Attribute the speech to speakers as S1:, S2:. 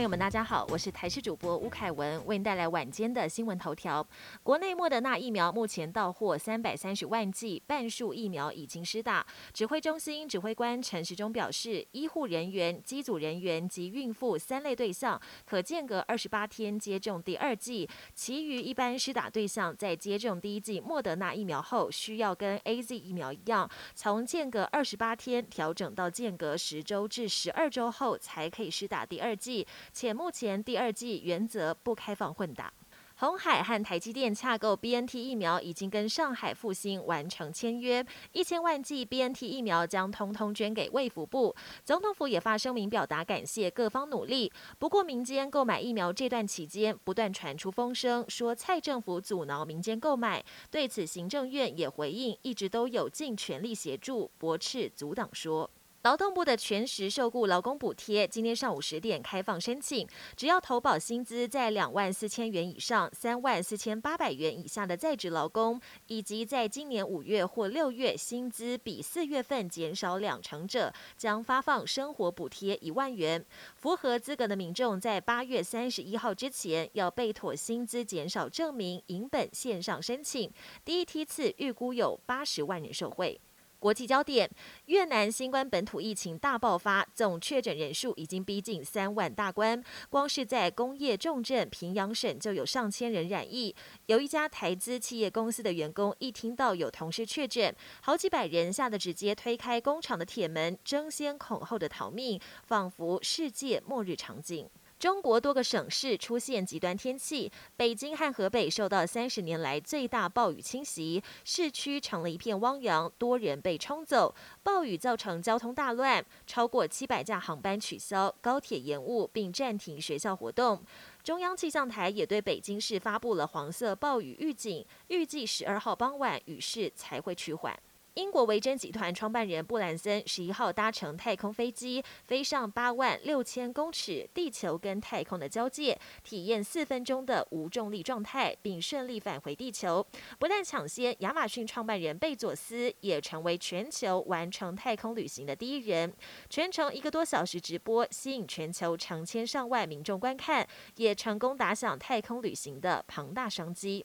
S1: 朋友们大家好，我是台视主播吴凯文，为您带来晚间的新闻头条。国内莫德纳疫苗目前到货三百三十万剂，半数疫苗已经施打。指挥中心指挥官陈时中表示，医护人员、机组人员及孕妇三类对象可间隔二十八天接种第二剂，其余一般施打对象在接种第一剂莫德纳疫苗后，需要跟 A Z 疫苗一样，从间隔二十八天调整到间隔十周至十二周后才可以施打第二剂，且。目前第二季原则不开放混打。红海和台积电洽购 B N T 疫苗，已经跟上海复兴完成签约，一千万剂 B N T 疫苗将通通捐给卫福部。总统府也发声明表达感谢各方努力。不过，民间购买疫苗这段期间，不断传出风声，说蔡政府阻挠民间购买。对此，行政院也回应，一直都有尽全力协助，驳斥阻挡说。劳动部的全时受雇劳工补贴，今天上午十点开放申请。只要投保薪资在两万四千元以上、三万四千八百元以下的在职劳工，以及在今年五月或六月薪资比四月份减少两成者，将发放生活补贴一万元。符合资格的民众，在八月三十一号之前要备妥薪资减少证明，银本线上申请。第一梯次预估有八十万人受惠。国际焦点：越南新冠本土疫情大爆发，总确诊人数已经逼近三万大关。光是在工业重镇平阳省就有上千人染疫。有一家台资企业公司的员工一听到有同事确诊，好几百人吓得直接推开工厂的铁门，争先恐后的逃命，仿佛世界末日场景。中国多个省市出现极端天气，北京和河北受到三十年来最大暴雨侵袭，市区成了一片汪洋，多人被冲走。暴雨造成交通大乱，超过七百架航班取消，高铁延误，并暂停学校活动。中央气象台也对北京市发布了黄色暴雨预警，预计十二号傍晚雨势才会趋缓。英国维珍集团创办人布兰森十一号搭乘太空飞机，飞上八万六千公尺地球跟太空的交界，体验四分钟的无重力状态，并顺利返回地球。不但抢先，亚马逊创办人贝佐斯也成为全球完成太空旅行的第一人。全程一个多小时直播，吸引全球成千上万民众观看，也成功打响太空旅行的庞大商机。